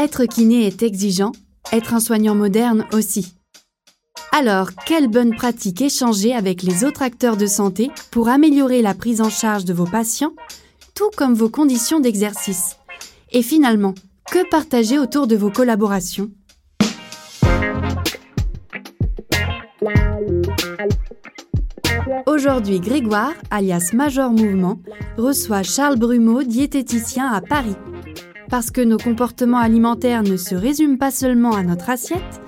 Être kiné est exigeant, être un soignant moderne aussi. Alors, quelles bonnes pratiques échanger avec les autres acteurs de santé pour améliorer la prise en charge de vos patients, tout comme vos conditions d'exercice? Et finalement, que partager autour de vos collaborations? Aujourd'hui, Grégoire, alias Major Mouvement, reçoit Charles Brumeau, diététicien à Paris. Parce que nos comportements alimentaires ne se résument pas seulement à notre assiette,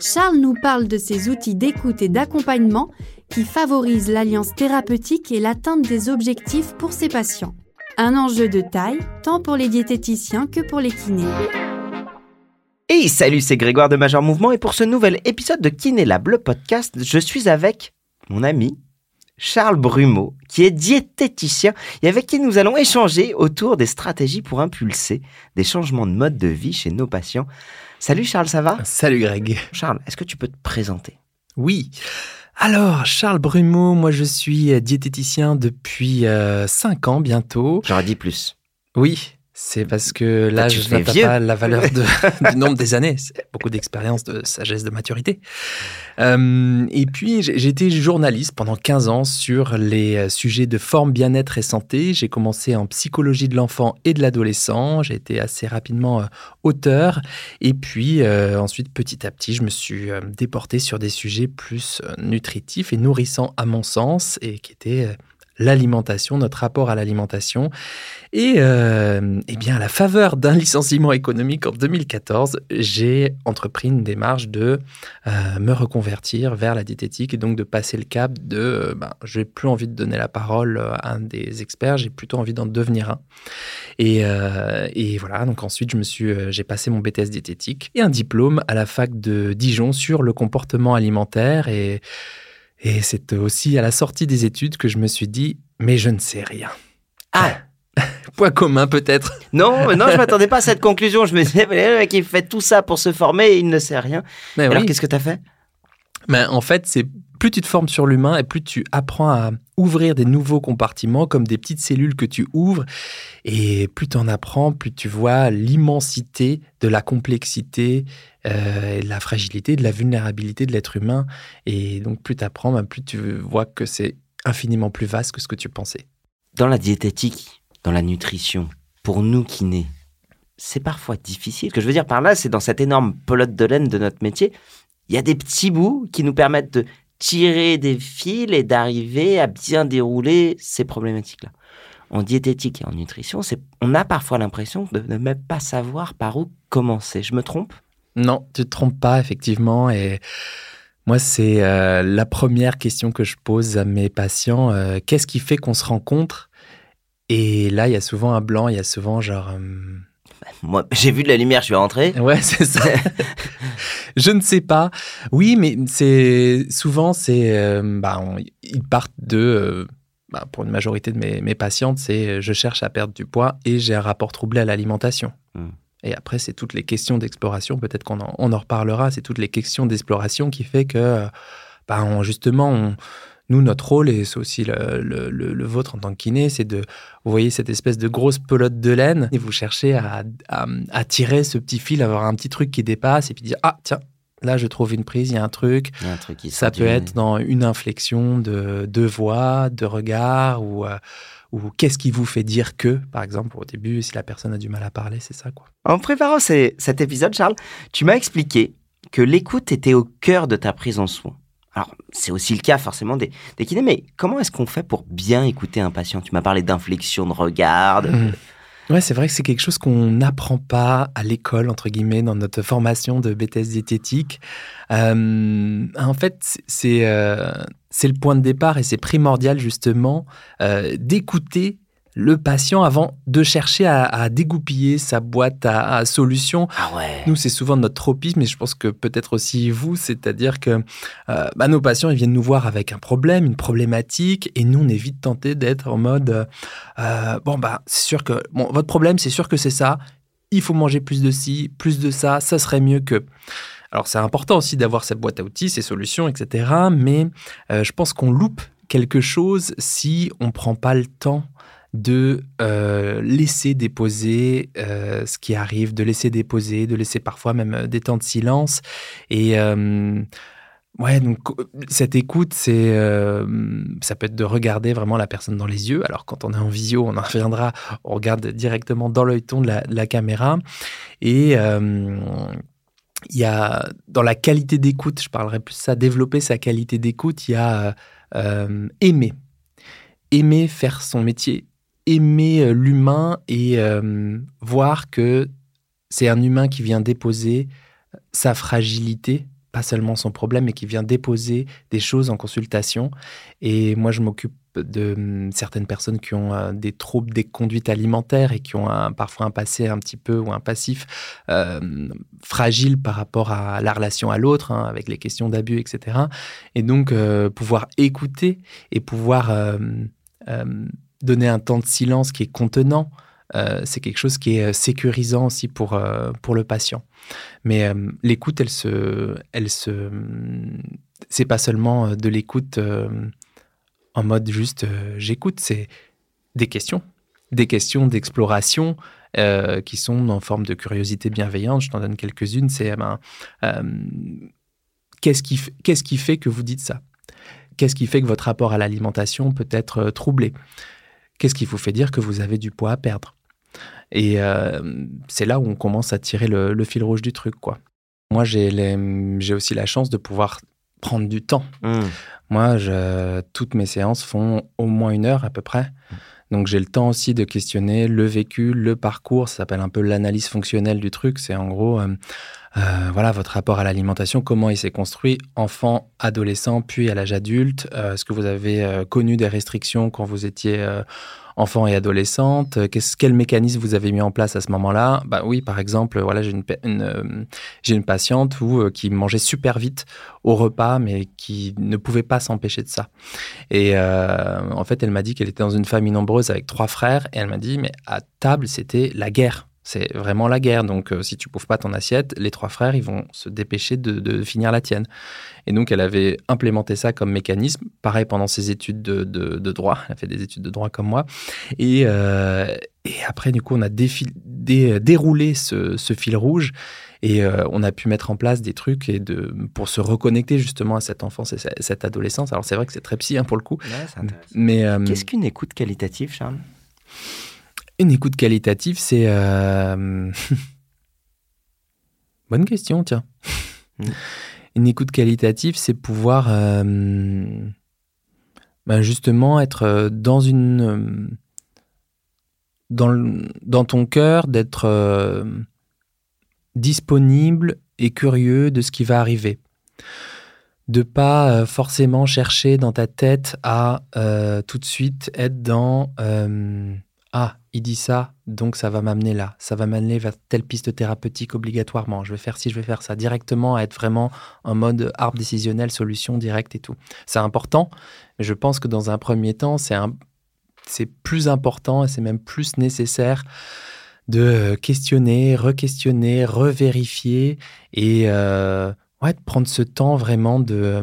Charles nous parle de ces outils d'écoute et d'accompagnement qui favorisent l'alliance thérapeutique et l'atteinte des objectifs pour ses patients. Un enjeu de taille, tant pour les diététiciens que pour les kinés. Hey, salut, c'est Grégoire de Major Mouvement et pour ce nouvel épisode de Kiné Lab, le podcast, je suis avec mon ami Charles Brumeau, qui est diététicien et avec qui nous allons échanger autour des stratégies pour impulser des changements de mode de vie chez nos patients. Salut Charles, ça va? Salut Greg. Charles, est-ce que tu peux te présenter? Oui. Alors, Charles Brumeau, moi je suis diététicien depuis 5 euh, ans bientôt. J'aurais dit plus. Oui, c'est parce que je n'atteins pas la valeur de, du nombre des années. C'est beaucoup d'expérience, de sagesse, de maturité. Euh, et puis, j'ai été journaliste pendant 15 ans sur les euh, sujets de forme, bien-être et santé. J'ai commencé en psychologie de l'enfant et de l'adolescent. J'ai été assez rapidement euh, auteur. Et puis, ensuite, petit à petit, je me suis déporté sur des sujets plus nutritifs et nourrissants à mon sens et qui étaient l'alimentation, notre rapport à l'alimentation. Et euh, eh bien, à la faveur d'un licenciement économique en 2014, j'ai entrepris une démarche de euh, me reconvertir vers la diététique et donc de passer le cap de euh, ben, je n'ai plus envie de donner la parole à un des experts, j'ai plutôt envie d'en devenir un. Et, et, voilà, donc ensuite, je me suis, j'ai passé mon BTS diététique et un diplôme à la fac de Dijon sur le comportement alimentaire et et c'est aussi à la sortie des études que je me suis dit, mais je ne sais rien. Ah Point commun peut-être. Non, non, je m'attendais pas à cette conclusion. Je me disais, mais le mec, il fait tout ça pour se former et il ne sait rien. Mais Alors, qu'est-ce que tu as fait? Mais En fait, c'est plus tu te formes sur l'humain et plus tu apprends à ouvrir des nouveaux compartiments comme des petites cellules que tu ouvres. Et plus tu en apprends, plus tu vois l'immensité de la complexité, euh, de la fragilité, de la vulnérabilité de l'être humain. Et donc plus tu apprends, ben, plus tu vois que c'est infiniment plus vaste que ce que tu pensais. Dans la diététique, dans la nutrition, pour nous kinés, c'est parfois difficile. Ce que je veux dire par là, c'est dans cette énorme pelote de laine de notre métier, il y a des petits bouts qui nous permettent de tirer des fils et d'arriver à bien dérouler ces problématiques-là. En diététique et en nutrition, on a parfois l'impression de ne même pas savoir par où commencer. Je me trompe? Non, tu te trompes pas, effectivement. Et moi, c'est euh, la première question que je pose à mes patients. Euh, qu'est-ce qui fait qu'on se rencontre? Et là, il y a souvent un blanc, il y a souvent genre... Euh, moi, j'ai vu de la lumière, je suis rentré. Ouais, c'est ça. je ne sais pas. Oui, mais c'est souvent, c'est, euh, bah, ils partent de, euh, bah, pour une majorité de mes, mes patientes, c'est euh, je cherche à perdre du poids et j'ai un rapport troublé à l'alimentation. Hmm. Et après, c'est toutes les questions d'exploration, peut-être qu'on en, on en reparlera, c'est toutes les questions d'exploration qui fait que, bah, justement, on, nous, notre rôle, et c'est aussi le, vôtre en tant que kiné, c'est de, vous voyez cette espèce de grosse pelote de laine, et vous cherchez à, à, tirer ce petit fil, avoir un petit truc qui dépasse, et puis dire, ah, tiens, là, je trouve une prise, il y a un truc. un truc qui Ça peut être dans une inflexion de, de voix, de regard, ou, euh, ou qu'est-ce qui vous fait dire que, par exemple, au début, si la personne a du mal à parler, c'est ça, quoi. En préparant cet épisode, Charles, tu m'as expliqué que l'écoute était au cœur de ta prise en soin. Alors, c'est aussi le cas forcément des, des kinés, mais comment est-ce qu'on fait pour bien écouter un patient? Tu m'as parlé d'inflexion de regard. Mmh. Ouais, c'est vrai que c'est quelque chose qu'on n'apprend pas à l'école, entre guillemets, dans notre formation de BTS diététique. Euh, en fait, c'est euh, c'est le point de départ et c'est primordial, justement, euh, d'écouter le patient avant de chercher à, dégoupiller sa boîte à, solutions. Ah Nous, c'est souvent notre tropisme, et je pense que peut-être aussi vous, c'est-à-dire que euh, bah, nos patients, ils viennent nous voir avec un problème, une problématique, et nous, on est vite tenté d'être en mode euh, bon, bah, c'est sûr que bon, votre problème, c'est sûr que c'est ça. Il faut manger plus de ci, plus de ça, ça serait mieux que. Alors, c'est important aussi d'avoir cette boîte à outils, ces solutions, etc. Mais euh, je pense qu'on loupe quelque chose si on ne prend pas le temps de euh, laisser déposer euh, ce qui arrive, de laisser déposer, de laisser parfois même euh, des temps de silence. Et ouais, donc cette écoute, c'est ça peut être de regarder vraiment la personne dans les yeux. Alors quand on est en visio, on en reviendra, on regarde directement dans l'œil ton de la, de la, caméra. Et il y a dans la qualité d'écoute, je parlerai plus de ça, développer sa qualité d'écoute, il y a aimer aimer faire son métier, aimer euh, l'humain et euh, voir que c'est un humain qui vient déposer sa fragilité, pas seulement son problème, mais qui vient déposer des choses en consultation. Et moi, je m'occupe de hum, certaines personnes qui ont euh, des troubles des conduites alimentaires et qui ont parfois un passé un petit peu ou un passif fragile par rapport à la relation à l'autre, hein, avec les questions d'abus, etc. Et donc, pouvoir écouter et pouvoir donner un temps de silence qui est contenant, euh, c'est quelque chose qui est euh, sécurisant aussi pour, euh, pour le patient. Mais l'écoute, elle se, elle se, c'est pas seulement de l'écoute en mode juste j'écoute, c'est des questions, des questions d'exploration qui sont en forme de curiosité bienveillante. Je t'en donne quelques-unes. C'est ben, qu'est-ce qui, qu'est-ce qui fait que vous dites ça? Qu'est-ce qui fait que votre rapport à l'alimentation peut être troublé? Qu'est-ce qui vous fait dire que vous avez du poids à perdre? Et euh, c'est là où on commence à tirer le, fil rouge du truc, quoi. Moi, j'ai aussi la chance de pouvoir prendre du temps. Mmh. Moi, je, toutes mes séances font au moins une heure à peu près. Donc j'ai le temps aussi de questionner le vécu, le parcours. Ça s'appelle un peu l'analyse fonctionnelle du truc. C'est en gros, euh, euh, voilà, votre rapport à l'alimentation, comment il s'est construit, enfant, adolescent, puis à l'âge adulte. Euh, est-ce que vous avez connu des restrictions quand vous étiez enfant et adolescente? Quel mécanisme vous avez mis en place à ce moment-là? Bah oui, par exemple, voilà, j'ai une, une patiente qui mangeait super vite au repas, mais qui ne pouvait pas s'empêcher de ça. Et en fait, elle m'a dit qu'elle était dans une famille nombreuse avec trois frères, et elle m'a dit, mais à table, c'était la guerre. C'est vraiment la guerre. Donc, euh, si tu pouves pas ton assiette, les trois frères, ils vont se dépêcher de, finir la tienne. Et donc, elle avait implémenté ça comme mécanisme. Pareil pendant ses études de, droit. Elle a fait des études de droit comme moi. Et, euh, après, du coup, on a déroulé ce, fil rouge. Et euh, on a pu mettre en place des trucs et de, pour se reconnecter justement à cette enfance et cette adolescence. Alors, c'est vrai que c'est très psy hein, pour le coup. mais qu'est-ce qu'une écoute qualitative, Charles? Une écoute qualitative, c'est... Euh, bonne question, tiens. Mm. Une écoute qualitative, c'est pouvoir euh, ben justement être euh, dans une... Dans, dans ton cœur, d'être disponible et curieux de ce qui va arriver. De pas forcément chercher dans ta tête à tout de suite être dans ah, il dit ça, donc ça va m'amener là, ça va m'amener vers telle piste thérapeutique obligatoirement, je vais faire ci, je vais faire ça, directement à être vraiment en mode arbre décisionnel, solution directe et tout. C'est important, mais je pense que dans un premier temps, c'est plus important et c'est même plus nécessaire de questionner, re-questionner, revérifier et euh, de prendre ce temps vraiment de euh,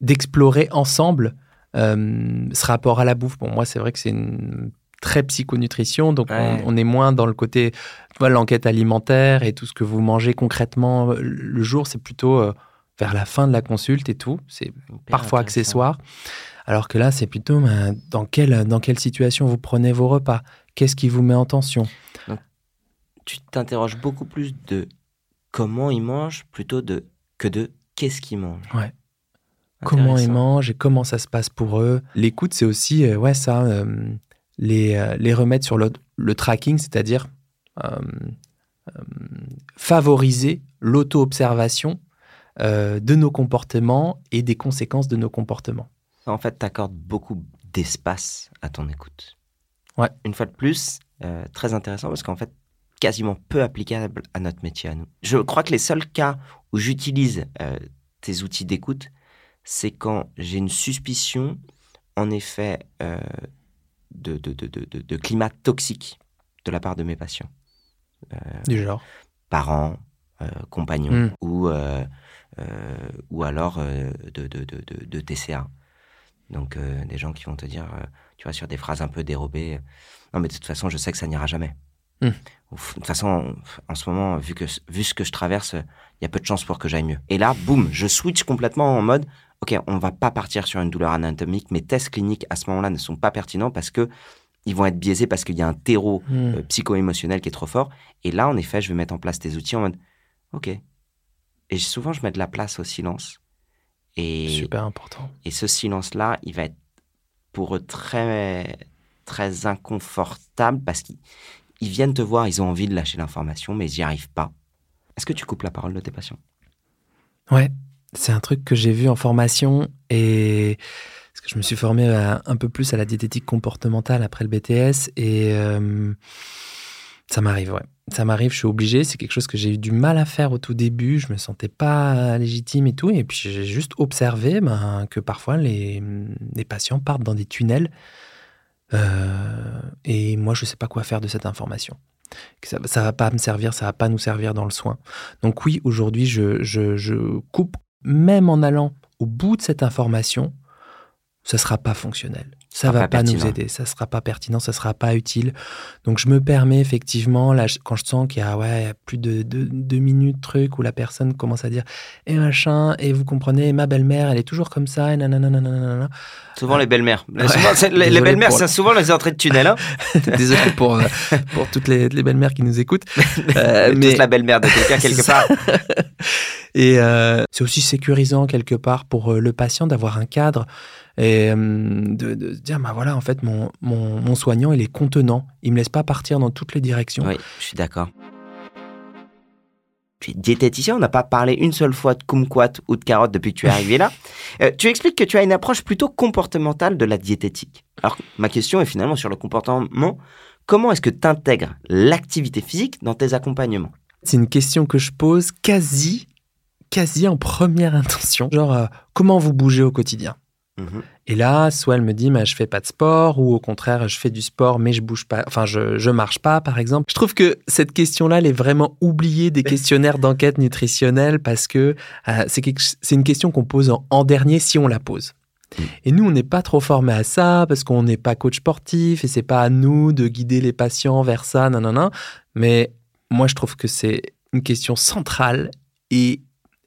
d'explorer ensemble euh, ce rapport à la bouffe, bon, moi, c'est vrai que c'est une très psychonutrition, donc on, est moins dans le côté, l'enquête alimentaire et tout ce que vous mangez concrètement euh, le jour, c'est plutôt euh, vers la fin de la consulte et tout. C'est parfois accessoire. Alors que là, c'est plutôt ben, dans, quelle, dans quelle situation vous prenez vos repas? Qu'est-ce qui vous met en tension? Tu t'interroges beaucoup plus de comment il mange plutôt de, que de qu'est-ce qu'il mange. Ouais comment ils mangent et comment ça se passe pour eux. L'écoute, c'est aussi, euh, ouais, ça, euh, les, euh, les, remettre sur le, le tracking, c'est-à-dire favoriser l'auto-observation de nos comportements et des conséquences de nos comportements. En fait, tu accordes beaucoup d'espace à ton écoute. Ouais. Une fois de plus, très intéressant parce qu'en fait, quasiment peu applicable à notre métier à nous. Je crois que les seuls cas où j'utilise tes outils d'écoute, c'est quand j'ai une suspicion, en effet, euh, de, de, climat toxique de la part de mes patients. Euh, du genre Parents, euh, compagnons, hmm. ou, ou alors de, de, TCA. Donc, des gens qui vont te dire, tu vois, sur des phrases un peu dérobées, non, mais de toute façon, je sais que ça n'ira jamais. Hmm. De toute façon, en ce moment, vu, que, vu ce que je traverse, il y a peu de chances pour que j'aille mieux. Et là, boum, je switch complètement en mode, OK, on va pas partir sur une douleur anatomique. Mes tests cliniques à ce moment-là ne sont pas pertinents parce que ils vont être biaisés parce qu'il y a un terreau hmm. euh, psycho-émotionnel qui est trop fort. Et là, en effet, je vais mettre en place des outils en mode, OK. Et souvent, je mets de la place au silence. Et, Super important. Et ce silence-là, il va être pour eux très, très inconfortable parce qu'ils viennent te voir, ils ont envie de lâcher l'information, mais ils n'y arrivent pas. Est-ce que tu coupes la parole de tes patients? Ouais, c'est un truc que j'ai vu en formation et parce que je me suis formé un peu plus à la diététique comportementale après le BTS et euh, ça m'arrive, ouais. Ça m'arrive, je suis obligé. C'est quelque chose que j'ai eu du mal à faire au tout début. Je me sentais pas légitime et tout. Et puis j'ai juste observé ben, que parfois les, patients partent dans des tunnels. Euh, et moi, je sais pas quoi faire de cette information. Ça, ça va pas me servir, ça va pas nous servir dans le soin. Donc oui, aujourd'hui, je, je, coupe même en allant au bout de cette information, ça sera pas fonctionnel. Ça va pas, nous aider, ça sera pas pertinent, ça sera pas utile. Donc je me permets effectivement, là, quand je sens qu'il y a ouais, plus de deux, minutes truc où la personne commence à dire et machin, et vous comprenez, ma belle-mère, elle est toujours comme ça, et nanana. Souvent les belles-mères. les, belles-mères, c'est souvent les entrées de tunnel. Hein. Désolé pour, euh, pour toutes les, belles-mères qui nous écoutent. Euh, mais la belle-mère de quelqu'un quelque part. et euh, c'est aussi sécurisant quelque part pour le patient d'avoir un cadre et de, de, se dire bah voilà en fait mon, mon, mon, soignant il est contenant. Il me laisse pas partir dans toutes les directions. Oui je suis d'accord. Tu es diététicien on n'a pas parlé une seule fois de kumquat ou de carotte depuis que tu es arrivé là. Euh, tu expliques que tu as une approche plutôt comportementale de la diététique. Alors ma question est finalement sur le comportement. Comment est-ce que tu intègres l'activité physique dans tes accompagnements? C'est une question que je pose quasi quasi en première intention. Genre euh, comment vous bougez au quotidien? Mhm. Et là, soit elle me dit, mais je fais pas de sport, ou au contraire, je fais du sport, mais je bouge pas, enfin, je, je marche pas, par exemple. Je trouve que cette question-là, elle est vraiment oubliée des questionnaires d'enquête nutritionnelle parce que euh, c'est une question qu'on pose en, dernier si on la pose. Mhm. Et nous, on n'est pas trop formés à ça parce qu'on n'est pas coach sportif et c'est pas à nous de guider les patients vers ça, non, non, non. Mais moi, je trouve que c'est une question centrale et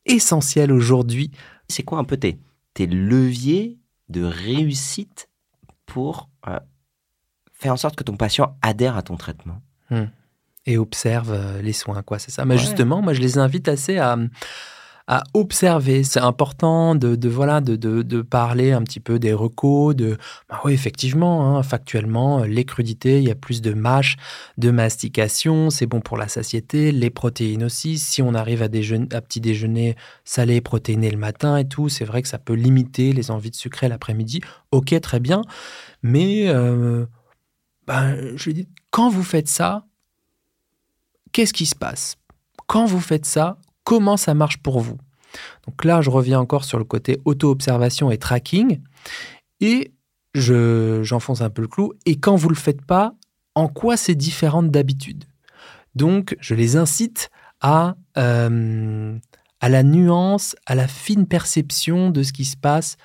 essentielle aujourd'hui. C'est quoi un peu tes, tes leviers de réussite pour euh, faire en sorte que ton patient adhère à ton traitement. Hmm. Et observe euh, les soins, quoi, c'est ça. Mais justement, moi, je les invite assez à, à observer. C'est important de, voilà de, de, parler un petit peu des recos, de bah oui effectivement, hein, factuellement, les crudités, il y a plus de mâche, de mastication, c'est bon pour la satiété, les protéines aussi. Si on arrive à, petit déjeuner salé, protéiné le matin et tout, c'est vrai que ça peut limiter les envies de sucrer l'après-midi. Ok, très bien, mais euh, ben, dis, quand vous faites ça, qu'est-ce qui se passe? Quand vous faites ça, comment ça marche pour vous. Donc là, je reviens encore sur le côté auto-observation et tracking. Et j'enfonce un peu le clou. Et quand vous ne le faites pas, en quoi c'est différent d'habitude? Donc, je les incite à, euh, à la nuance, à la fine perception de ce qui se passe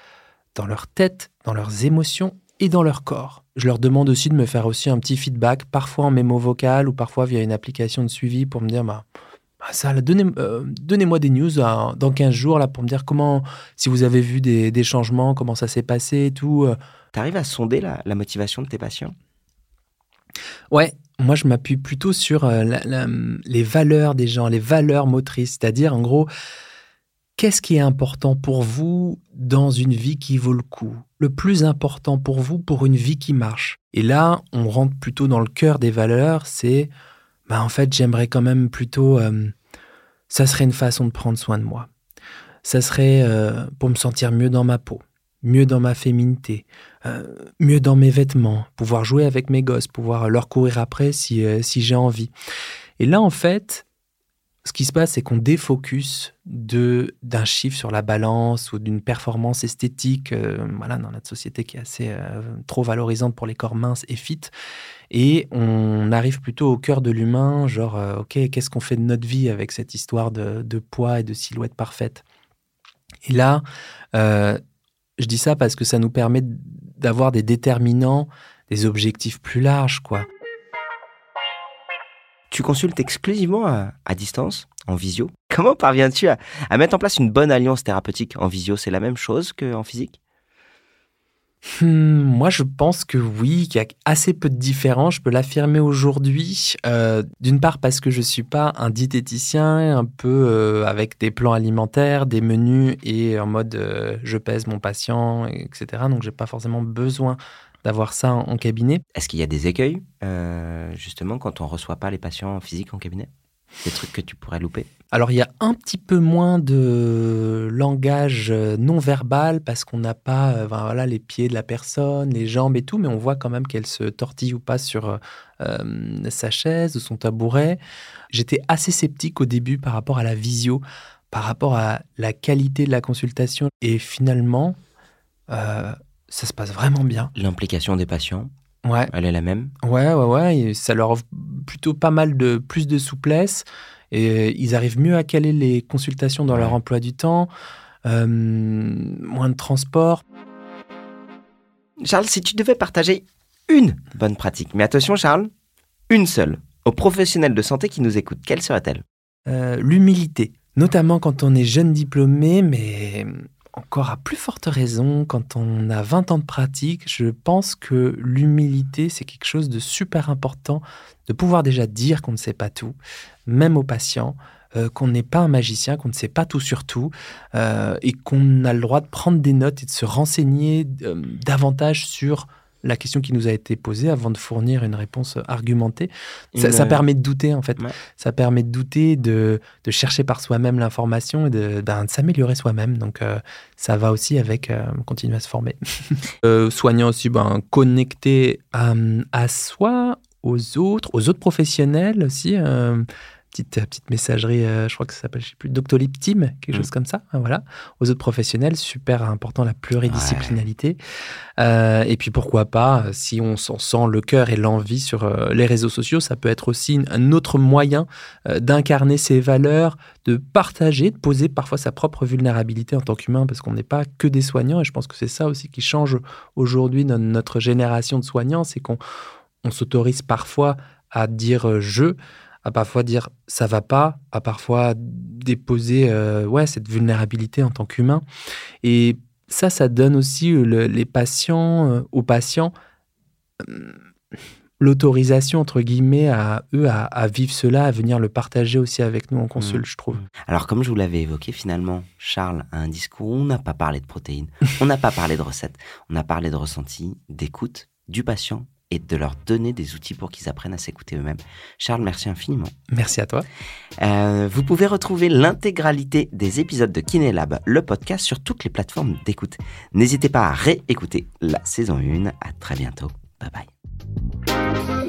dans leur tête, dans leurs émotions et dans leur corps. Je leur demande aussi de me faire aussi un petit feedback, parfois en mémo vocal ou parfois via une application de suivi pour me dire bah, ah, ça, donnez, euh, donnez-moi des news euh, dans 15 jours là, pour me dire comment, si vous avez vu des, changements, comment ça s'est passé et tout. Euh. Tu arrives à sonder la, motivation de tes patients? Ouais, moi je m'appuie plutôt sur les valeurs des gens, les valeurs motrices, c'est-à-dire en gros, qu'est-ce qui est important pour vous dans une vie qui vaut le coup? Le plus important pour vous pour une vie qui marche. Et là, on rentre plutôt dans le cœur des valeurs, c'est bah, en fait, j'aimerais quand même plutôt. Euh, ça serait une façon de prendre soin de moi. Ça serait euh, pour me sentir mieux dans ma peau, mieux dans ma féminité, euh, mieux dans mes vêtements, pouvoir jouer avec mes gosses, pouvoir leur courir après si, si j'ai envie. Et là, en fait, ce qui se passe, c'est qu'on défocus de d'un chiffre sur la balance ou d'une performance esthétique, voilà, dans notre société qui est assez trop valorisante pour les corps minces et fit. Et on arrive plutôt au cœur de l'humain, genre, euh, OK, qu'est-ce qu'on fait de notre vie avec cette histoire de, poids et de silhouette parfaite Et là, euh, Je dis ça parce que ça nous permet d'avoir des déterminants, des objectifs plus larges, quoi. Tu consultes exclusivement à, distance, en visio. Comment parviens-tu à, mettre en place une bonne alliance thérapeutique en visio? C'est la même chose qu'en physique? Hmm, moi, je pense que oui, qu'il y a assez peu de différence. Je peux l'affirmer aujourd'hui. Euh, d'une part, parce que je ne suis pas un diététicien, un peu euh, avec des plans alimentaires, des menus et en mode euh, je pèse mon patient, etc. Donc, je n'ai pas forcément besoin d'avoir ça en, cabinet. Est-ce qu'il y a des écueils, justement, quand on ne reçoit pas les patients physiques en cabinet? Des trucs que tu pourrais louper? Alors il y a un petit peu moins de langage euh, non verbal parce qu'on n'a pas euh, voilà, les pieds de la personne, les jambes et tout, mais on voit quand même qu'elle se tortille ou pas sur euh, sa chaise ou son tabouret. J'étais assez sceptique au début par rapport à la visio, par rapport à la qualité de la consultation et finalement ça se passe vraiment bien. L'implication des patients Ouais. Elle est la même? Ouais, ouais, ouais. ça leur offre plutôt pas mal de plus de souplesse. Et ils arrivent mieux à caler les consultations dans leur emploi du temps, euh, moins de transport. Charles, si tu devais partager une bonne pratique, mais attention Charles, une seule, aux professionnels de santé qui nous écoutent, quelle serait-elle? Euh, L'humilité, notamment quand on est jeune diplômé, mais encore à plus forte raison quand on a 20 ans de pratique, je pense que l'humilité, c'est quelque chose de super important, de pouvoir déjà dire qu'on ne sait pas tout, même aux patients, euh, qu'on n'est pas un magicien, qu'on ne sait pas tout sur tout, euh, et qu'on a le droit de prendre des notes et de se renseigner euh, davantage sur la question qui nous a été posée avant de fournir une réponse argumentée. Ça, permet de douter, en fait. Ça permet de douter, de, de chercher par soi-même l'information et de, ben, s'améliorer soi-même. Donc, euh, ça va aussi avec euh, continuer à se former. euh, soignant aussi, ben, connecté à, à, soi, aux autres, aux autres professionnels aussi. Petite, euh, petite messagerie, euh, je crois que ça s'appelle, je sais plus, Doctolib Team, quelque chose mm. comme ça. Hein, voilà. Aux autres professionnels, super important la pluridisciplinalité. Euh, et puis pourquoi pas, si on s'en sent le cœur et l'envie sur les réseaux sociaux, ça peut être aussi un autre moyen d'incarner ses valeurs, de partager, de poser parfois sa propre vulnérabilité en tant qu'humain, parce qu'on n'est pas que des soignants. Et je pense que c'est ça aussi qui change aujourd'hui dans notre génération de soignants, c'est qu'on on s'autorise parfois à dire je à parfois dire ça va pas, à parfois déposer euh, ouais, cette vulnérabilité en tant qu'humain. Et ça, ça donne aussi euh, les patients, euh, aux patients l'autorisation, entre guillemets, à eux à, vivre cela, à venir le partager aussi avec nous en consul, mmh. je trouve. Alors, comme je vous l'avais évoqué, finalement, Charles a un discours où on n'a pas parlé de protéines, on n'a pas parlé de recettes, on a parlé de ressenti, d'écoute du patient et de leur donner des outils pour qu'ils apprennent à s'écouter eux-mêmes. Charles, merci infiniment. Merci à toi. Euh, vous pouvez retrouver l'intégralité des épisodes de Kinélab, le podcast, sur toutes les plateformes d'écoute. N'hésitez pas à réécouter la saison 1. À très bientôt. Bye bye.